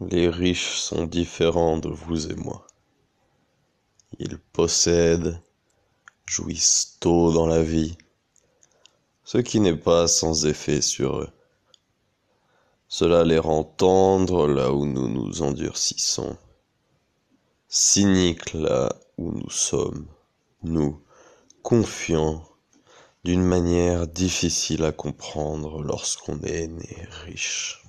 Les riches sont différents de vous et moi. Ils possèdent, jouissent tôt dans la vie, ce qui n'est pas sans effet sur eux. Cela les rend tendres là où nous nous endurcissons, cyniques là où nous sommes, nous, confiants, d'une manière difficile à comprendre lorsqu'on est né riche.